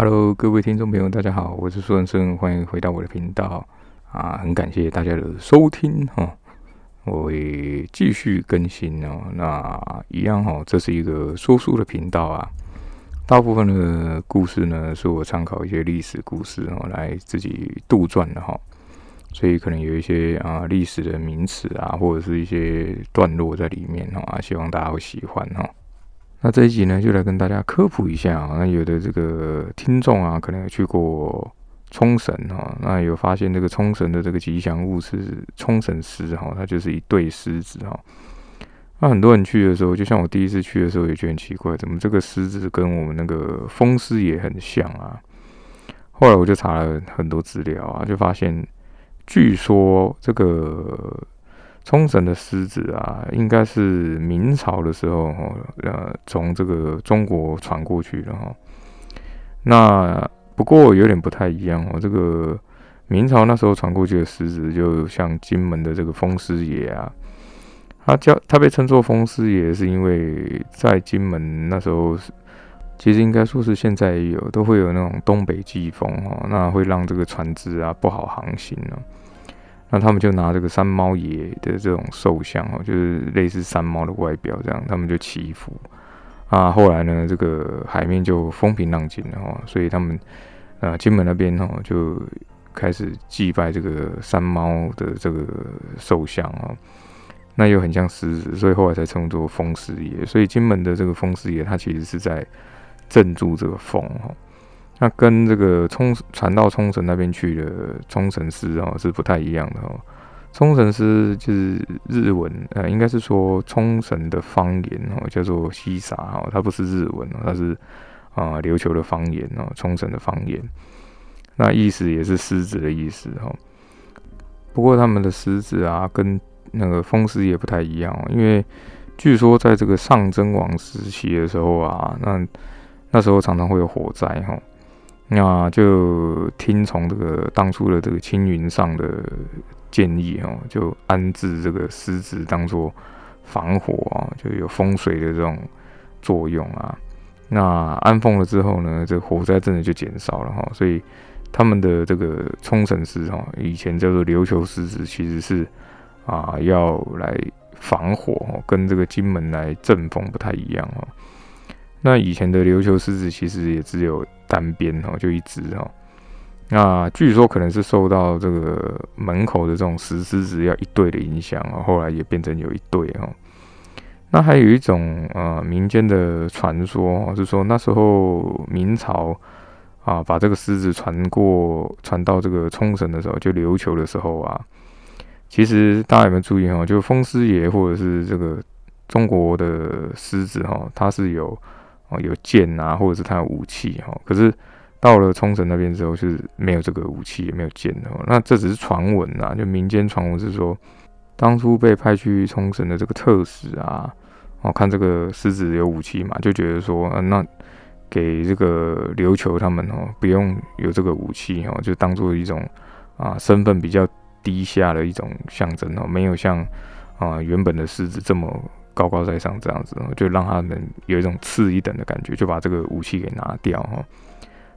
Hello，各位听众朋友，大家好，我是苏文生，欢迎回到我的频道啊！很感谢大家的收听哈，我会继续更新哦。那一样哈，这是一个说书的频道啊，大部分的故事呢是我参考一些历史故事哦来自己杜撰的哈，所以可能有一些啊历史的名词啊，或者是一些段落在里面哈，希望大家会喜欢哈。那这一集呢，就来跟大家科普一下啊。那有的这个听众啊，可能有去过冲绳哈，那有发现这个冲绳的这个吉祥物是冲绳狮哈，它就是一对狮子哈。那很多人去的时候，就像我第一次去的时候，也觉得很奇怪，怎么这个狮子跟我们那个风狮也很像啊？后来我就查了很多资料啊，就发现，据说这个。冲绳的狮子啊，应该是明朝的时候哈，呃，从这个中国传过去的哈。那不过有点不太一样哦，这个明朝那时候传过去的狮子，就像金门的这个风狮爷啊，他叫他被称作风狮爷，是因为在金门那时候，其实应该说是现在也有，都会有那种东北季风哦，那会让这个船只啊不好航行呢。那他们就拿这个山猫爷的这种兽像哦，就是类似山猫的外表这样，他们就祈福啊。后来呢，这个海面就风平浪静了哈，所以他们啊金门那边哈就开始祭拜这个山猫的这个兽像啊。那又很像狮子，所以后来才称作风狮爷。所以金门的这个风狮爷，它其实是在镇住这个风哈。那跟这个冲传到冲绳那边去的冲绳狮哦是不太一样的哦。冲绳狮就是日文，呃，应该是说冲绳的方言哦，叫做西沙哈，它不是日文哦，它是啊琉球的方言哦，冲绳的方言。那意思也是狮子的意思哈。不过他们的狮子啊，跟那个风狮也不太一样哦，因为据说在这个上真王时期的时候啊，那那时候常常会有火灾哈。那就听从这个当初的这个青云上的建议哦，就安置这个狮子当做防火啊，就有风水的这种作用啊。那安奉了之后呢，这火灾真的就减少了哈。所以他们的这个冲绳狮哈，以前叫做琉球狮子，其实是啊要来防火，跟这个金门来镇风不太一样哈。那以前的琉球狮子其实也只有单边哈，就一只哈。那据说可能是受到这个门口的这种石狮子要一对的影响啊，后来也变成有一对哈。那还有一种呃民间的传说是说那时候明朝啊把这个狮子传过传到这个冲绳的时候，就琉球的时候啊，其实大家有没有注意哈？就风狮爷或者是这个中国的狮子哈，它是有。哦，有剑啊，或者是他有武器哈。可是到了冲绳那边之后，是没有这个武器，也没有剑的。那这只是传闻啊，就民间传闻是说，当初被派去冲绳的这个特使啊，哦，看这个狮子有武器嘛，就觉得说，嗯，那给这个琉球他们哦，不用有这个武器哦，就当做一种啊身份比较低下的一种象征哦，没有像啊原本的狮子这么。高高在上这样子，就让他们有一种次一等的感觉，就把这个武器给拿掉哈。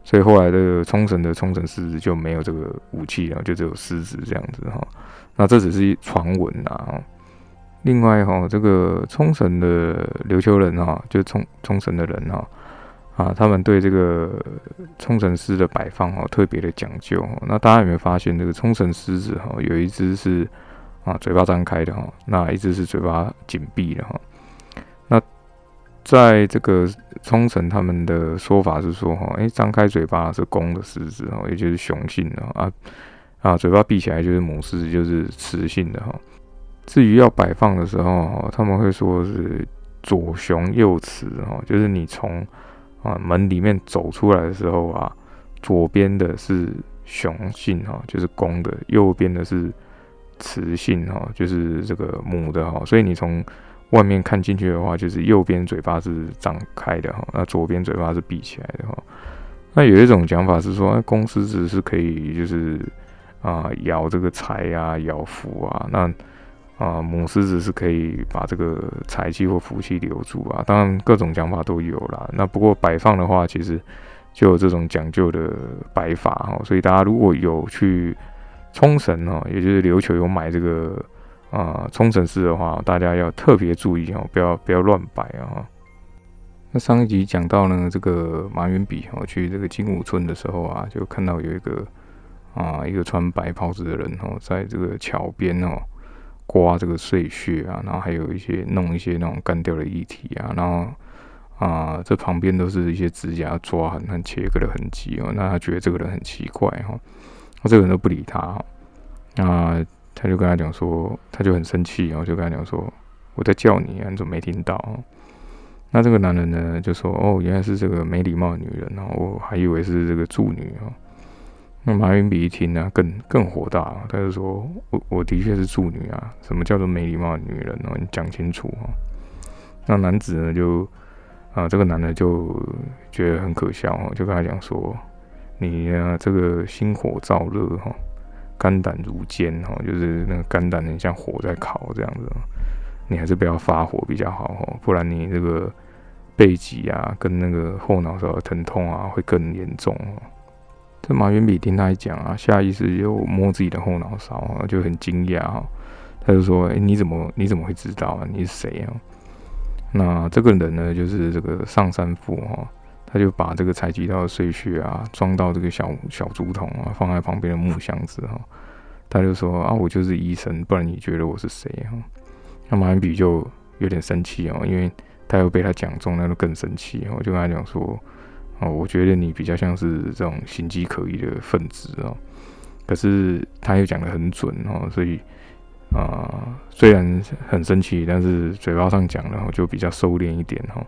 所以后来的冲绳的冲绳狮子就没有这个武器了，就只有狮子这样子哈。那这只是传闻呐。另外哈，这个冲绳的琉球人哈，就冲冲绳的人哈啊，他们对这个冲绳狮的摆放哈特别的讲究。那大家有没有发现，这个冲绳狮子哈有一只是？啊，嘴巴张开的哈，那一直是嘴巴紧闭的哈。那在这个冲绳，他们的说法是说哈，诶，张开嘴巴是公的狮子哈，也就是雄性的啊啊，嘴巴闭起来就是母狮子，就是雌性的哈。至于要摆放的时候哈，他们会说是左雄右雌哈，就是你从啊门里面走出来的时候啊，左边的是雄性哈，就是公的，右边的是。雌性哈，就是这个母的哈，所以你从外面看进去的话，就是右边嘴巴是张开的哈，那左边嘴巴是闭起来的哈。那有一种讲法是说，公狮子是可以就是啊咬这个财啊，咬福啊，那啊母狮子是可以把这个财气或福气留住啊。当然各种讲法都有啦。那不过摆放的话，其实就有这种讲究的摆法哈。所以大家如果有去冲绳哦，也就是琉球有买这个啊冲绳式的话，大家要特别注意哦，不要不要乱摆啊。那上一集讲到呢，这个马云比哦去这个金武村的时候啊，就看到有一个啊一个穿白袍子的人哦，在这个桥边哦刮这个碎屑啊，然后还有一些弄一些那种干掉的液体啊，然后啊这旁边都是一些指甲抓痕和切割的痕迹哦，那他觉得这个人很奇怪哈，那这个人都不理他，那他就跟他讲说，他就很生气，然后就跟他讲说，我在叫你啊，你怎么没听到？那这个男人呢，就说：“哦，原来是这个没礼貌的女人哦，我还以为是这个助女哦。”那马云比一听呢，更更火大，他就说：“我我的确是助女啊，什么叫做没礼貌的女人哦？你讲清楚哦。”那男子呢，就啊，这个男的就觉得很可笑哦，就跟他讲说：“你啊，这个心火燥热哈，肝胆如煎哈，就是那个肝胆很像火在烤这样子。”你还是不要发火比较好哦，不然你这个背脊啊跟那个后脑勺的疼痛啊会更严重哦。这马云比听他讲啊，下意识就摸自己的后脑勺啊，就很惊讶哈。他就说：“哎，你怎么你怎么会知道啊？你是谁啊？”那这个人呢，就是这个上山富哈，他就把这个采集到的碎屑啊装到这个小小竹筒啊，放在旁边的木箱子哈。他就说：“啊，我就是医生，不然你觉得我是谁啊？”那马恩比就有点生气哦，因为他又被他讲中，那就更生气。我就跟他讲说：“哦，我觉得你比较像是这种心机可疑的分子哦。”可是他又讲的很准哦，所以啊，虽然很生气，但是嘴巴上讲然后就比较收敛一点哈。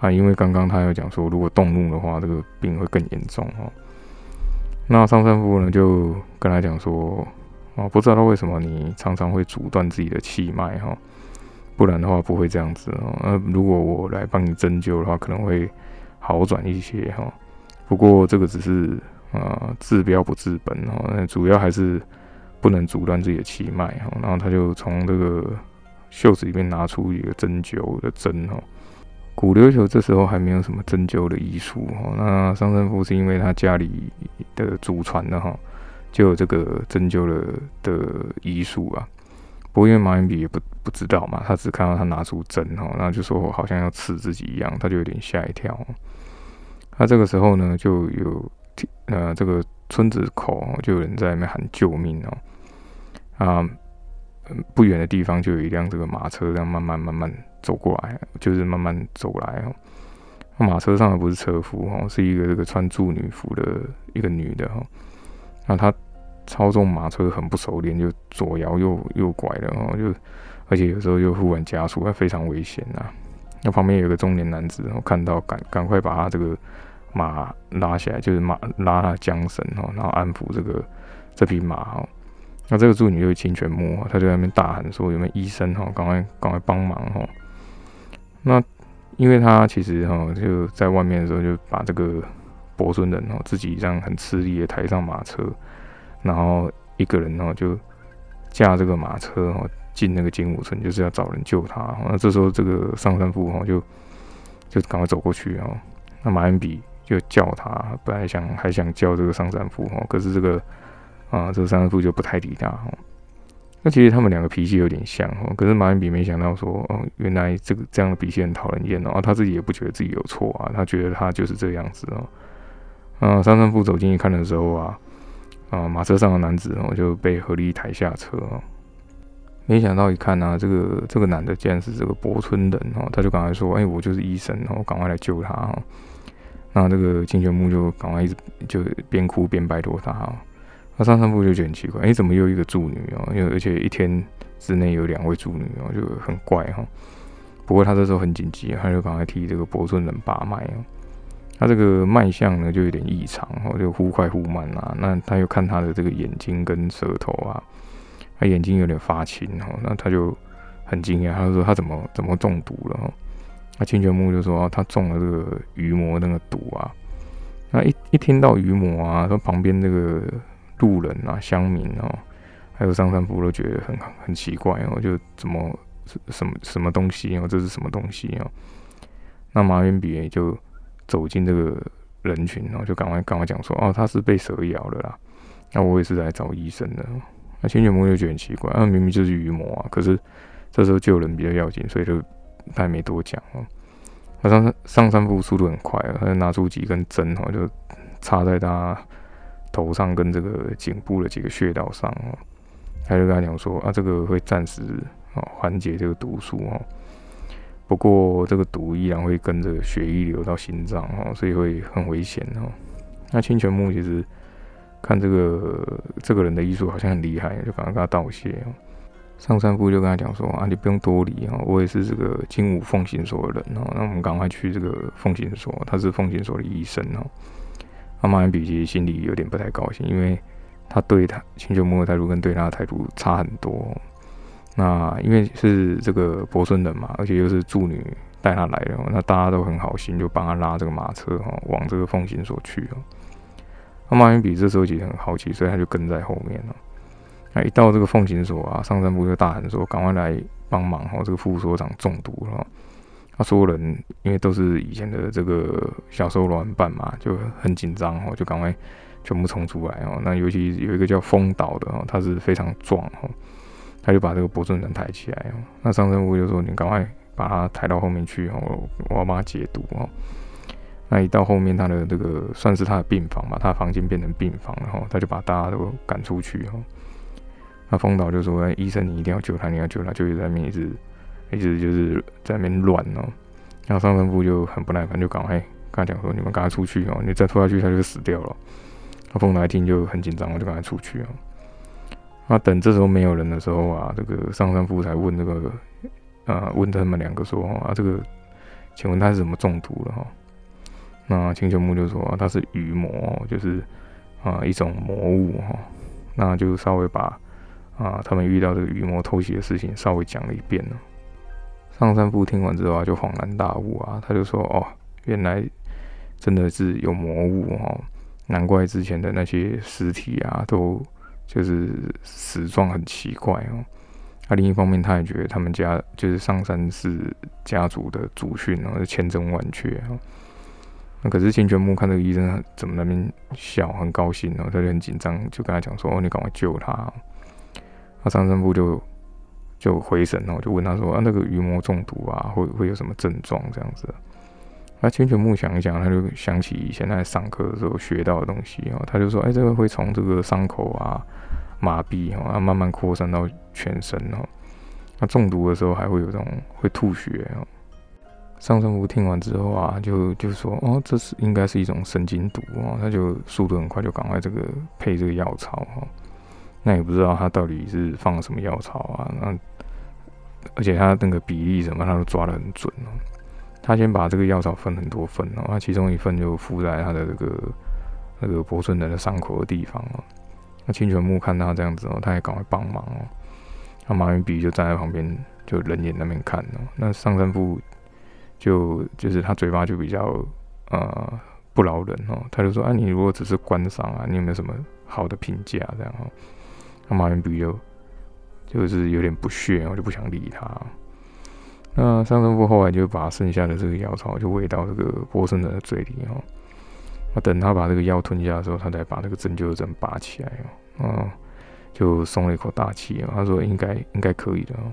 啊，因为刚刚他有讲说，如果动怒的话，这个病会更严重哦。那上山夫呢就跟他讲说。哦，不知道为什么你常常会阻断自己的气脉哈，不然的话不会这样子哦。那如果我来帮你针灸的话，可能会好转一些哈。不过这个只是啊治标不治本哦，那主要还是不能阻断自己的气脉哈。然后他就从这个袖子里面拿出一个针灸的针哈。古琉球这时候还没有什么针灸的医术哈。那上山夫是因为他家里的祖传的哈。就有这个针灸的的医术啊，不过因为马云比也不不知道嘛，他只看到他拿出针哦，然后就说好像要刺自己一样，他就有点吓一跳。那这个时候呢，就有呃这个村子口就有人在那边喊救命哦，啊，不远的地方就有一辆这个马车这样慢慢慢慢走过来，就是慢慢走来哦。马车上的不是车夫哦，是一个这个穿祝女服的一个女的哈。那她操纵马车很不熟练，就左摇右右拐的哦，就而且有时候又忽然加速，还非常危险呐。那旁边有个中年男子，我看到赶赶快把他这个马拉起来，就是马拉他缰绳哦，然后安抚这个这匹马哈。那这个助女就清泉木，他就在那边大喊说：“有没有医生哈？赶快赶快帮忙哈！”那因为他其实哈就在外面的时候就把这个。伯孙人哦，自己这样很吃力的抬上马车，然后一个人哦就驾这个马车哦进那个金武村，就是要找人救他。那这时候这个上山富哦就就赶快走过去哦，那马恩比就叫他，本来想还想叫这个上山富哦，可是这个啊这个上山富就不太理他哦。那其实他们两个脾气有点像哦，可是马恩比没想到说哦，原来这个这样的脾气很讨人厌哦，他自己也不觉得自己有错啊，他觉得他就是这样子哦。啊，上山富走进去看的时候啊，啊，马车上的男子哦就被合力抬下车哦。没想到一看呢，这个这个男的竟然是这个博村人哦，他就赶快说：“哎，我就是医生哦，赶快来救他哦。”那这个金泉木就赶快一直就边哭边拜托他哦。他上山富就觉得很奇怪，哎，怎么又一个助女哦？因为而且一天之内有两位助女哦，就很怪哈。不过他这时候很紧急，他就赶快替这个博村人把脉哦。他这个脉象呢，就有点异常哦，就忽快忽慢啊。那他又看他的这个眼睛跟舌头啊，他眼睛有点发青哦。那他就很惊讶，他就说他怎么怎么中毒了？哦，那清泉木就说他中了这个鱼魔那个毒啊。那一一听到鱼魔啊，说旁边那个路人啊、乡民哦，还有上山夫都觉得很很奇怪哦，就怎么什么什么东西哦，这是什么东西哦？那马云比就。走进这个人群，然后就赶快赶快讲说，哦，他是被蛇咬了啦。那我也是来找医生的。那清泉木就觉得很奇怪，啊，明明就是鱼魔啊，可是这时候救人比较要紧，所以就他也没多讲哦。那上上山部速度很快啊，他就拿出几根针哦，就插在他头上跟这个颈部的几个穴道上哦。他就跟他讲说，啊，这个会暂时哦缓解这个毒素哦。不过这个毒依然会跟着血液流到心脏哦，所以会很危险哦。那清泉木其实看这个这个人的医术好像很厉害，就赶快跟他道谢哦。上山部就跟他讲说啊，你不用多礼哦，我也是这个金武奉行所的人哦，那我们赶快去这个奉行所，他是奉行所的医生哦。阿玛恩比其实心里有点不太高兴，因为他对他清泉木的态度跟对他的态度差很多。那因为是这个伯孙人嘛，而且又是助女带他来的，那大家都很好心，就帮他拉这个马车哈，往这个奉行所去哦。那马云比这时候其实很好奇，所以他就跟在后面了。那一到这个奉行所啊，上山部就大喊说：“赶快来帮忙哈！这个副所长中毒了。”他所有人因为都是以前的这个小时候玩伴嘛，就很紧张哦，就赶快全部冲出来哦。那尤其有一个叫风岛的哦，他是非常壮哦。他就把这个伯尊人抬起来哦，那上山部就说：“你赶快把他抬到后面去哦，我要帮他解毒哦。”那一到后面，他的这个算是他的病房嘛，他的房间变成病房然后，他就把大家都赶出去哦。那风岛就说：“医生，你一定要救他，你要救他，就在那边一直一直就是在那边乱哦。”然后上山部就很不耐烦，就赶快跟他讲说：“你们赶快出去哦，你再拖下去，他就死掉了。”那风来听就很紧张，我就赶快出去哦。那等这时候没有人的时候啊，这个上山夫才问这个，呃，问他们两个说啊，这个，请问他是怎么中毒的哈？那青丘木就说他是鱼魔，就是啊一种魔物哈。那就稍微把啊他们遇到这个鱼魔偷袭的事情稍微讲了一遍了。上山夫听完之后啊，就恍然大悟啊，他就说哦，原来真的是有魔物哦，难怪之前的那些尸体啊都。就是死状很奇怪哦，那另一方面他也觉得他们家就是上山氏家族的祖训哦，是千真万确哦。那可是清泉木看这个医生怎么那边笑，很高兴哦，他就很紧张，就跟他讲说：“哦，你赶快救他。”那上山部就就回神哦，就问他说：“啊，那个鱼魔中毒啊，会会有什么症状这样子？”那千泉木想一想，他就想起以前在上课的时候学到的东西哦，他就说：“哎，这个会从这个伤口啊麻痹哦，啊慢慢扩散到全身哦。那中毒的时候还会有这种会吐血哦。”上山部听完之后啊，就就说：“哦，这是应该是一种神经毒哦。”他就速度很快，就赶快这个配这个药草哈。那也不知道他到底是放了什么药草啊？那而且他那个比例什么，他都抓得很准哦。他先把这个药草分很多份哦，那其中一份就敷在他的这个那个博顺人的伤口的地方哦。那清泉木看他这样子哦，他也赶快帮忙哦。那马云比就站在旁边，就冷眼那边看哦。那上山部就就是他嘴巴就比较呃不饶人哦，他就说：“啊，你如果只是观赏啊，你有没有什么好的评价？”这样哦。那马云比就就是有点不屑，我就不想理他。那上山部后来就把剩下的这个药草就喂到这个波森人的嘴里哦。那等他把这个药吞下的时候，他才把那个针灸针拔起来哦，啊，就松了一口大气啊。他说应该应该可以的哦。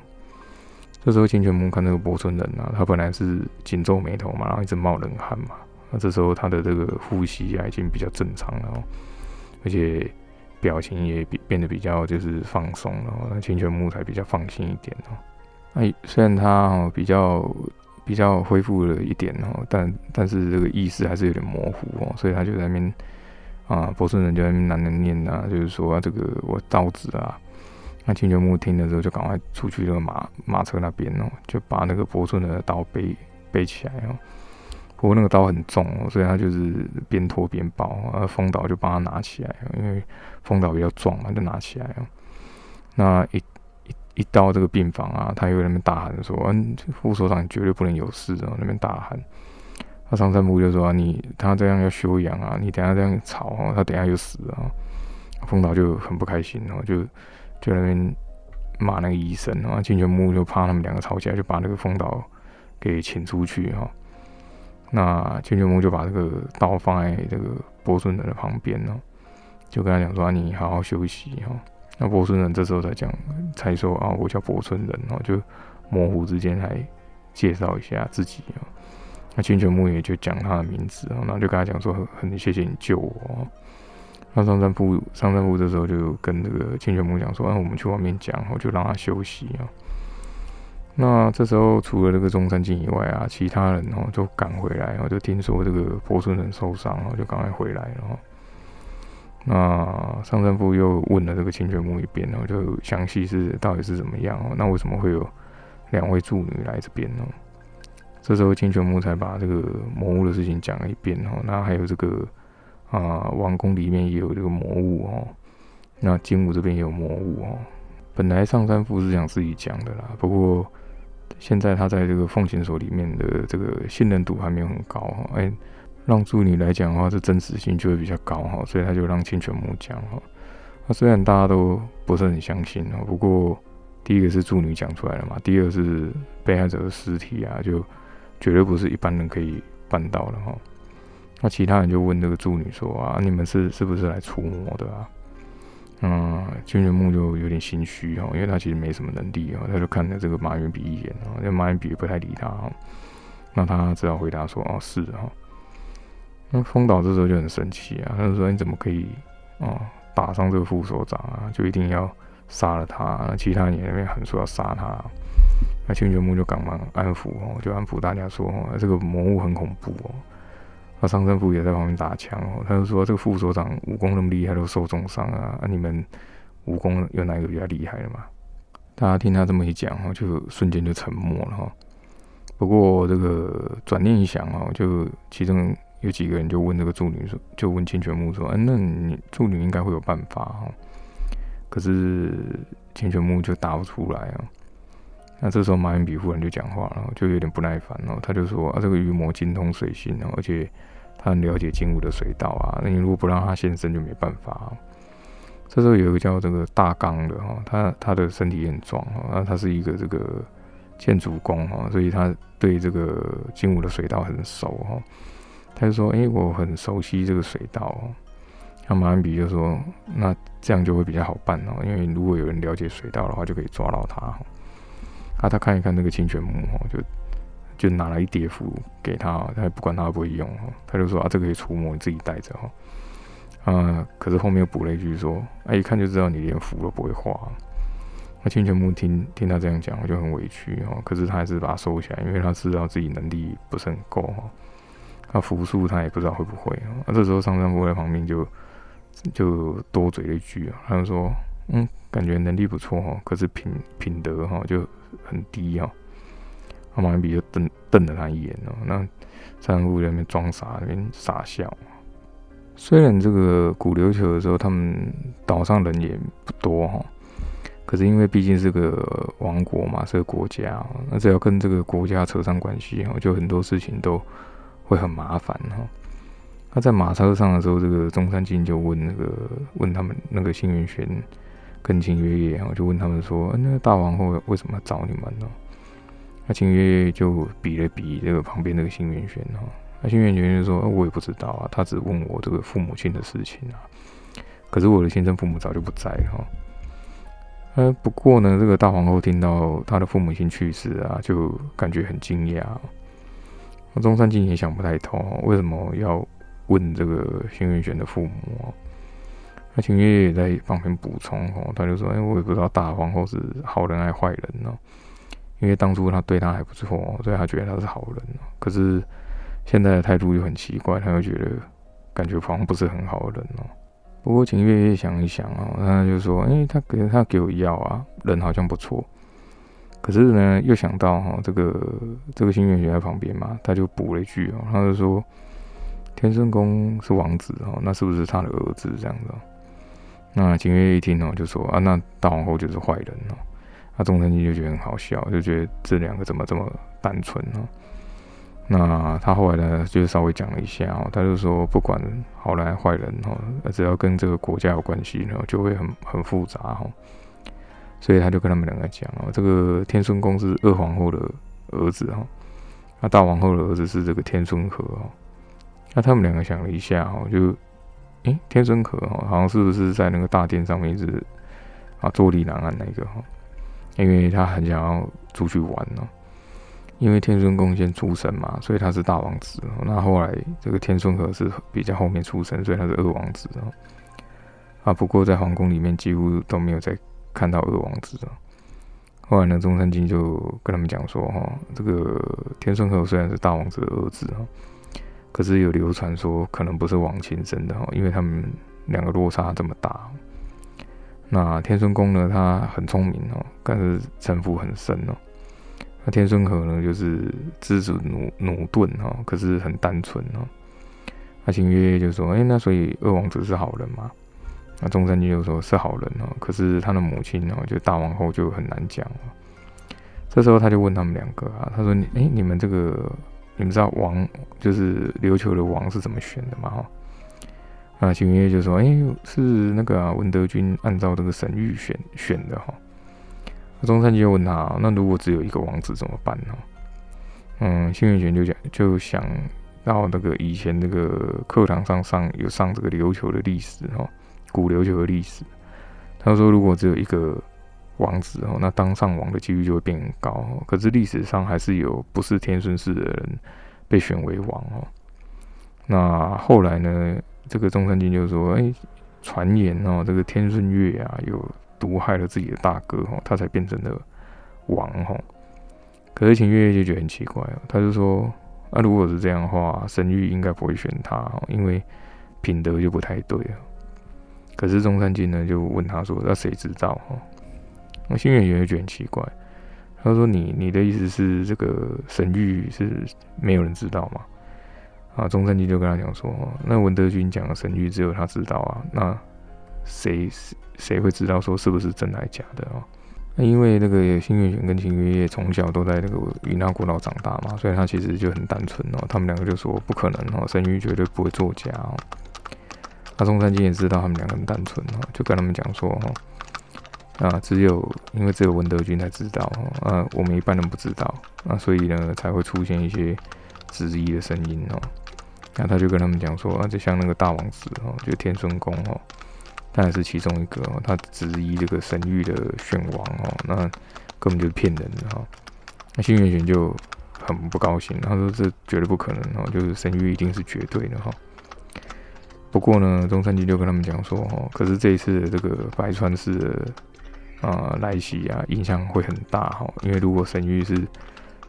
这时候清泉木看那个波村人啊，他本来是紧皱眉头嘛，然后一直冒冷汗嘛。那这时候他的这个呼吸啊已经比较正常了，而且表情也变变得比较就是放松了。那清泉木才比较放心一点哦。哎，虽然他比较比较恢复了一点哦，但但是这个意识还是有点模糊哦，所以他就在那边啊，波顺人就在那边喃喃念呐，就是说这个我刀子啊，那清泉木听的时候就赶快出去那个马马车那边哦，就把那个波顺的刀背背起来哦，不过那个刀很重哦，所以他就是边拖边抱，而风导就帮他拿起来，因为风导比较壮嘛，就拿起来，那一。一一到这个病房啊，他又在那边大喊说：“嗯，副所长绝对不能有事哦！”那边大喊，他上山部就说：“你他这样要休养啊，你等下这样吵哦，他等下就死了。”风导就很不开心哦，就就那边骂那个医生啊。金泉木就怕他们两个吵起来，就把那个风导给请出去哈。那千泉木就把这个刀放在这个波顺人的旁边哦，就跟他讲说：“你好好休息哈。”那波顺人这时候才讲，才说：“啊，我叫波顺人哦。”就模糊之间还介绍一下自己啊。那千泉木也就讲他的名字啊，然后就跟他讲说：“很谢谢你救我。”那上山铺上山铺这时候就跟这个千泉木讲说：“那我们去外面讲，我就让他休息啊。”那这时候除了这个中山靖以外啊，其他人哦就赶回来，然后就听说这个波顺人受伤，然后就赶快回来然后。那上山部又问了这个清泉木一遍，然后就详细是到底是怎么样哦？那为什么会有两位助女来这边呢？这时候清泉木才把这个魔物的事情讲了一遍哦。那还有这个啊，王宫里面也有这个魔物哦。那金武这边也有魔物哦。本来上山部是想自己讲的啦，不过。现在他在这个奉行所里面的这个信任度还没有很高哈，哎，让助理来讲的话，这真实性就会比较高哈，所以他就让清泉木讲哈。那虽然大家都不是很相信哈，不过第一个是助女讲出来了嘛，第二是被害者的尸体啊，就绝对不是一般人可以办到的哈。那其他人就问这个助女说啊，你们是是不是来除魔的啊？嗯，金元木就有点心虚哈，因为他其实没什么能力啊，他就看了这个马云比一眼啊，那马云比不太理他哈，那他只好回答说：“哦，是哈。”那风岛这时候就很生气啊，他就说：“你怎么可以啊打伤这个副所长啊？就一定要杀了他？其他人那边喊说要杀他。”那金元木就赶忙安抚哦，就安抚大家说：“哦，这个魔物很恐怖哦。”那上山部也在旁边打枪哦，他就说这个副所长武功那么厉害都受重伤啊，啊你们武功有哪个比较厉害的嘛？大家听他这么一讲哈，就瞬间就沉默了哈。不过这个转念一想哦，就其中有几个人就问这个助女说，就问清泉木说，嗯，那你助女应该会有办法哈。可是清泉木就答不出来啊。那这时候马云比夫人就讲话了，就有点不耐烦了。他就说：“啊，这个鱼魔精通水性哦，而且他很了解金武的水道啊。那你如果不让他现身，就没办法。”这时候有一个叫这个大刚的哈，他他的身体很壮哈，那他是一个这个建筑工哈，所以他对这个金武的水道很熟哈。他就说：“哎，我很熟悉这个水道。”那马云比就说：“那这样就会比较好办哦，因为如果有人了解水道的话，就可以抓到他。”啊，他看一看那个清泉木哈，就就拿了一叠符给他，他也不管他会不会用哈，他就说啊，这个可以除魔，你自己带着哈。啊，可是后面又补了一句说，哎，一看就知道你连符都不会画。那清泉木听听他这样讲，我就很委屈哈，可是他还是把它收起来，因为他知道自己能力不是很够哈。他符术他也不知道会不会啊。这时候上山部在旁边就就多嘴了一句啊，他就说，嗯，感觉能力不错哈，可是品品德哈就。很低哦，那马云比就瞪瞪了他一眼哦。那三户在那边装傻，那边傻笑。虽然这个古琉球的时候，他们岛上人也不多哈，可是因为毕竟是个王国嘛，是个国家，那只要跟这个国家扯上关系哈，就很多事情都会很麻烦哈。他在马车上的时候，这个中山靖就问那个问他们那个幸运轩。跟秦月月，我就问他们说：“那个大皇后为什么要找你们呢？”那秦月月就比了比这个旁边那个新元轩哈，那新元轩就说：“我也不知道啊，他只问我这个父母亲的事情啊。可是我的亲生父母早就不在了哈。呃，不过呢，这个大皇后听到他的父母亲去世啊，就感觉很惊讶。那中山靖也想不太通，为什么要问这个新元轩的父母？那秦月也在旁边补充哦，他就说：“哎，我也不知道大皇后是好人还是坏人呢，因为当初他对他还不错，所以他觉得他是好人。可是现在的态度又很奇怪，他又觉得感觉好像不是很好的人哦。不过秦月也想一想哦，他就说：哎，他给他给我药啊，人好像不错。可是呢，又想到哈，这个这个新月学在旁边嘛，他就补了一句哦，他就说：天圣宫是王子哦，那是不是他的儿子这样子？”那景月一听哦，就说啊，那大皇后就是坏人哦。那中山靖就觉得很好笑，就觉得这两个怎么这么单纯呢？那他后来呢，就稍微讲了一下哦，他就说不管好人坏人哦，只要跟这个国家有关系呢，就会很很复杂哈。所以他就跟他们两个讲哦，这个天顺宫是二皇后的儿子哈，那大王后的儿子是这个天孙和哦。那他们两个想了一下哦，就，诶，天孙和哦，好像是不是在那个大殿上面一直啊坐立难安那个哈？因为他很想要出去玩哦。因为天孙宫先出生嘛，所以他是大王子。那后来这个天孙和是比较后面出生，所以他是二王子哦。啊，不过在皇宫里面几乎都没有再看到二王子了。后来呢，中山靖就跟他们讲说：“哈，这个天孙和虽然是大王子的儿子哈，可是有流传说可能不是王亲生的哈，因为他们两个落差这么大。那天孙宫呢，他很聪明哦，但是城府很深哦。那天孙和呢，就是知子努努钝哈，可是很单纯哦。那秦月月就说：，哎，那所以二王子是好人吗？”那中山君就说是好人哦，可是他的母亲哦，就大王后就很难讲哦。这时候他就问他们两个啊，他说：“你哎，你们这个你们知道王就是琉球的王是怎么选的吗？”哈，啊，秦云就说：“哎，是那个文德军按照这个神谕选选的哈。”中山就问他：“那如果只有一个王子怎么办呢？”嗯，幸运玄就讲就想到那个以前那个课堂上上有上这个琉球的历史哈。古琉球的历史，他说，如果只有一个王子哦，那当上王的几率就会变高。可是历史上还是有不是天顺氏的人被选为王哦。那后来呢，这个中山靖就说：“哎，传言哦，这个天顺月啊，有毒害了自己的大哥哦，他才变成了王哦。”可是秦月月就觉得很奇怪哦，他就说：“那如果是这样的话，神谕应该不会选他，因为品德就不太对了。”可是中山靖呢，就问他说：“那谁知道？”哦，那新月圆就觉得很奇怪。他说：“你你的意思是这个神谕是没有人知道吗？”啊，中山靖就跟他讲说：“那文德军讲的神谕只有他知道啊，那谁谁会知道说是不是真的假的啊？那因为那个新月玄跟秦月夜从小都在那个云南古岛长大嘛，所以他其实就很单纯哦。他们两个就说不可能哦，神谕绝对不会作假哦。”那中山靖也知道他们两个人单纯哦，就跟他们讲说哈，啊，只有因为只有文德军才知道，啊，我们一般人不知道，那所以呢才会出现一些质疑的声音哦。那他就跟他们讲说啊，就像那个大王子哦，就天孙公哦，他也是其中一个哦，他质疑这个神域的选王哦，那根本就是骗人的哈。那新元玄就很不高兴，他说这绝对不可能哦，就是神谕一定是绝对的哈。不过呢，中山君就跟他们讲说，哦，可是这一次的这个白川氏的啊来袭啊，影响会很大哈，因为如果神谕是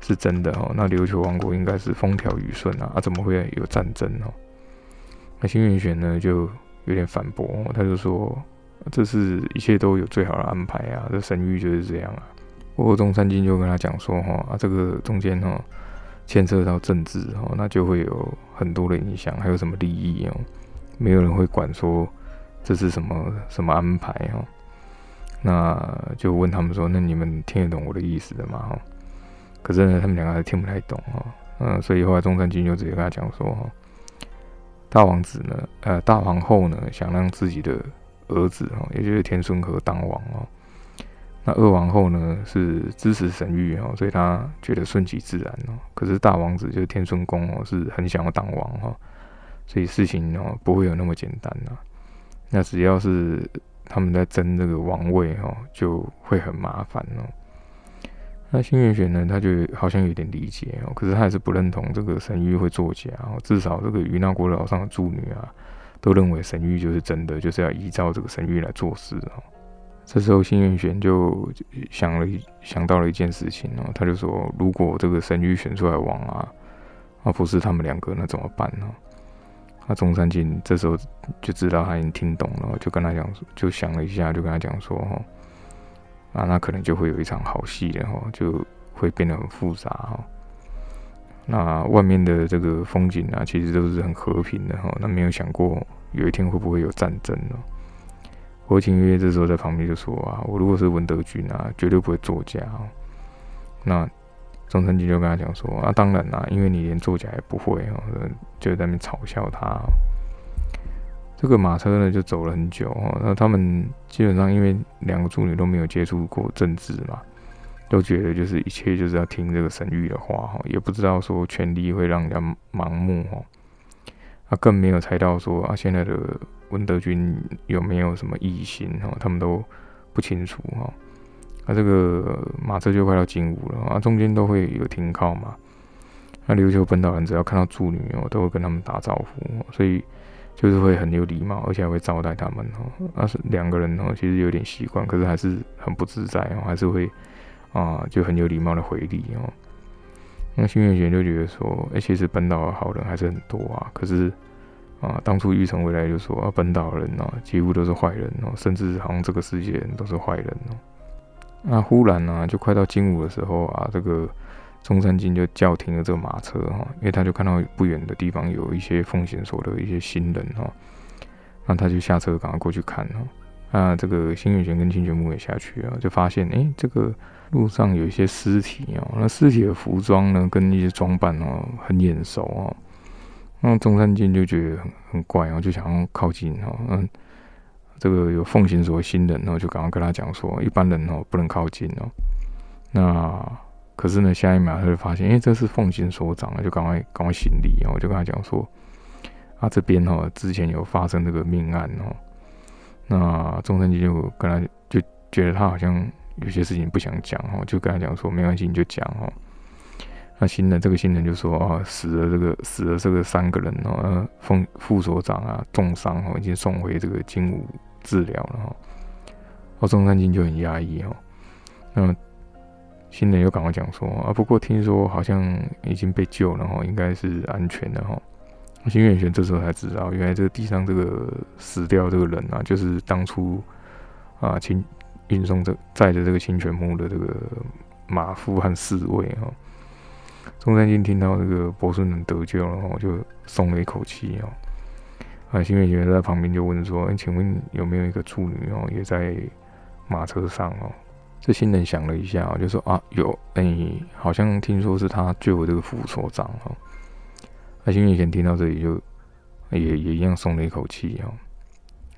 是真的哦，那琉球王国应该是风调雨顺啊，啊怎么会有战争哦？那新元玄呢就有点反驳，他就说，这是一切都有最好的安排啊，这神谕就是这样啊。不过中山靖就跟他讲说，哈啊这个中间哈牵涉到政治哦，那就会有很多的影响，还有什么利益哦？没有人会管说这是什么什么安排哈，那就问他们说，那你们听得懂我的意思的吗？哈，可是呢，他们两个还听不太懂哈，嗯，所以后来中山君就直接跟他讲说，大王子呢，呃，大皇后呢，想让自己的儿子哈，也就是天孙和当王哦，那二王后呢是支持神谕哦，所以他觉得顺其自然哦，可是大王子就是天孙公哦，是很想要当王哈。所以事情哦不会有那么简单呐，那只要是他们在争这个王位哦，就会很麻烦哦。那新元玄呢，他就好像有点理解哦，可是他还是不认同这个神谕会作假哦。至少这个于那国岛上的诸女啊，都认为神谕就是真的，就是要依照这个神谕来做事哦。这时候新元玄就想了想到了一件事情哦，他就说：如果这个神谕选出来王啊，而不是他们两个，那怎么办呢？那中山靖这时候就知道他已经听懂了，就跟他讲，就想了一下，就跟他讲说：“哈，啊，那可能就会有一场好戏了，哈，就会变得很复杂，哈。那外面的这个风景啊，其实都是很和平的，哈。那没有想过有一天会不会有战争呢？”郭清月这时候在旁边就说：“啊，我如果是文德军啊，绝对不会作假。”那。中山靖就跟他讲说：“啊，当然啦，因为你连作假也不会哦，就在那边嘲笑他。这个马车呢，就走了很久哦。那他们基本上因为两个助女都没有接触过政治嘛，都觉得就是一切就是要听这个神谕的话哈，也不知道说权力会让人家盲目哈，啊，更没有猜到说啊，现在的文德军有没有什么异心哈，他们都不清楚哈。那这个马车就快到金武了啊，中间都会有停靠嘛。那琉球本岛人只要看到住女哦，都会跟他们打招呼，所以就是会很有礼貌，而且还会招待他们哦。那是两个人哦，其实有点习惯，可是还是很不自在哦，还是会。啊，就很有礼貌的回礼哦。那新月玄就觉得说，哎，其实本岛的好人还是很多啊。可是啊，当初玉成回来就说，啊，本岛人哦，几乎都是坏人哦，甚至好像这个世界都是坏人哦。那忽然呢，就快到金武的时候啊，这个中山靖就叫停了这个马车哈，因为他就看到不远的地方有一些奉行所的一些新人哈，那他就下车赶快过去看哈。那这个新月玄跟清泉木也下去啊，就发现，哎，这个。路上有一些尸体哦，那尸体的服装呢，跟一些装扮哦，很眼熟哦。那中山靖就觉得很很怪哦，就想要靠近哦。嗯，这个有奉行所新人哦，就赶快跟他讲说，一般人哦不能靠近哦。那可是呢，下一秒他就发现，哎，这是奉行所长啊，就赶快赶快行礼哦，就跟他讲说，啊这边哦之前有发生这个命案哦。那中山靖就跟他就觉得他好像。有些事情不想讲哈，就跟他讲说没关系，你就讲哈。那新人这个新人就说啊，死了这个死了这个三个人哦，副副所长啊重伤哦，已经送回这个金武治疗了哈。哦，中山靖就很压抑哈。那新人又赶快讲说啊，不过听说好像已经被救了哈，应该是安全的哈。新月玄这时候才知道，原来这个地上这个死掉这个人啊，就是当初啊秦。运送这载着这个清泉木的这个马夫和侍卫哈，中山靖听到这个伯孙能得救了，然后就松了一口气哦。啊，新月玄在旁边就问说：“哎，请问有没有一个处女哦，也在马车上哦？”这新人想了一下，就说：“啊，有，哎，好像听说是他救了这个副所长哦。”那新月玄听到这里就也也一样松了一口气哦。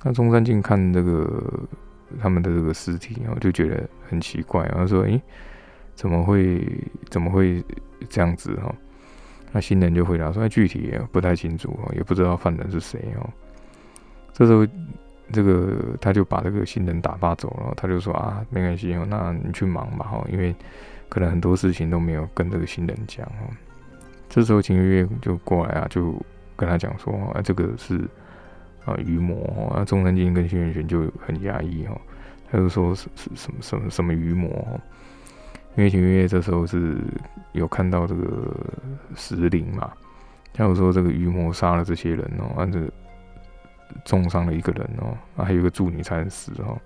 那中山靖看这个。他们的这个尸体，然后就觉得很奇怪，然后说：“诶，怎么会怎么会这样子？”哈，那新人就回答说：“具体不太清楚哦，也不知道犯人是谁。”哦，这时候这个他就把这个新人打发走了，他就说：“啊，没关系哦，那你去忙吧，哈，因为可能很多事情都没有跟这个新人讲。”哦，这时候秦月月就过来啊，就跟他讲说：“啊，这个是。”啊，鱼魔那中山靖跟轩辕玄就很压抑哦，他就说是是什么什么什么鱼魔，因为秦月月这时候是有看到这个石灵嘛，他有说这个鱼魔杀了这些人哦，按着重伤了一个人哦，啊还有一个助女惨死哈，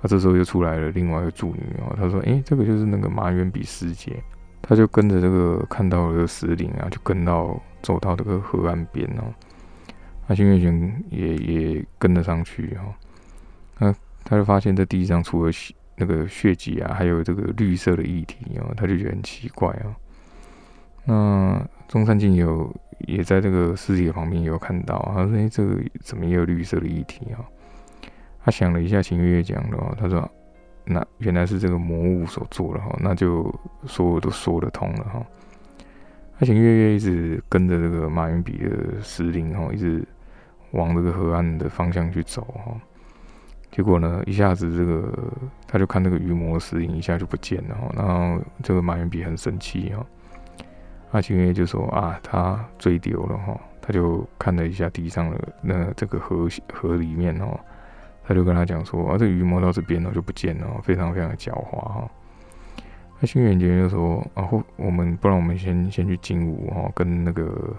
那这时候又出来了另外一个助女哦，他说哎这个就是那个马远比师姐，他就跟着这个看到了石灵啊，就跟到走到这个河岸边哦。那新月玄也也跟了上去哈，那他就发现这地上除了那个血迹啊，还有这个绿色的液体哦，他就觉得很奇怪啊。那中山靖有也在这个尸体旁边有看到，他说：“哎，这个怎么也有绿色的液体啊？”他想了一下，秦月月讲的哦，他说：“那原来是这个魔物所做的哈，那就所有都说得通了哈。”他秦月月一直跟着这个马云比的石林哈，一直。往这个河岸的方向去走哈，结果呢，一下子这个他就看那个鱼魔石影一下就不见了，然后这个马云笔很生气哈，阿青月就说啊，他追丢了哈，他就看了一下地上的那这个河河里面哦，他就跟他讲说啊，这个鱼魔到这边了就不见了，非常非常的狡猾哈。那新远杰就说啊，我们不然我们先先去金武哈，跟那个。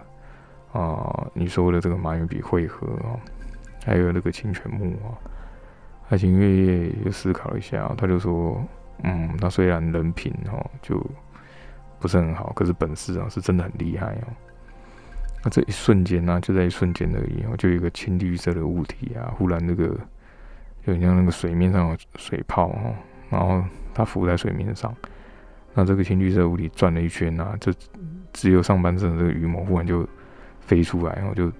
啊，你说的这个马云比汇合啊，还有那个清泉木啊，爱情月月又思考了一下，他就说，嗯，他虽然人品哦就不是很好，可是本事啊是真的很厉害哦。那这一瞬间呢，就在一瞬间而已哦，就有一个青绿色的物体啊，忽然那个就像那个水面上有水泡哦，然后它浮在水面上，那这个青绿色物体转了一圈啊，这只有上半身的这个羽毛忽然就。飞出来，然后就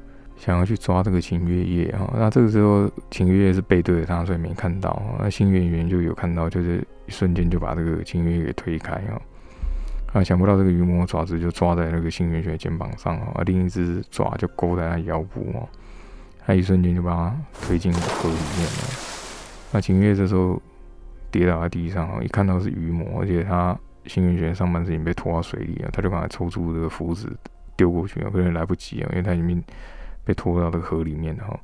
想要去抓这个秦月夜哈，那这个时候秦月夜是背对着他，所以没看到。那新演员就有看到，就是一瞬间就把这个秦月夜给推开哈。啊，想不到这个鱼魔爪子就抓在那个新元玄肩膀上啊，另一只爪就勾在他腰部哦，他一瞬间就把他推进河里面了。那秦月这时候跌倒在地上，一看到是鱼魔，而且他新元玄上半身已经被拖到水里了，他就把他抽出这个符纸丢过去啊，可能来不及啊，因为他已经。被拖到这个河里面哈，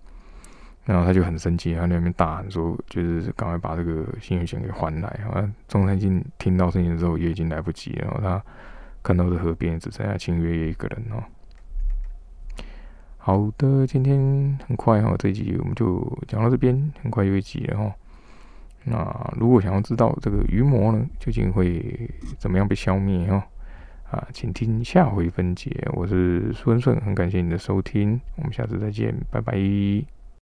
然后他就很生气，他那边大喊说：“就是赶快把这个幸运钱给还来！”啊，中山靖听到声音之后也已经来不及了，他看到这河边只剩下清月月一个人哦。好的，今天很快哈，这一集我们就讲到这边，很快就一集了哈。那如果想要知道这个鱼魔呢，究竟会怎么样被消灭哈？啊，请听下回分解。我是孙顺，很感谢你的收听，我们下次再见，拜拜。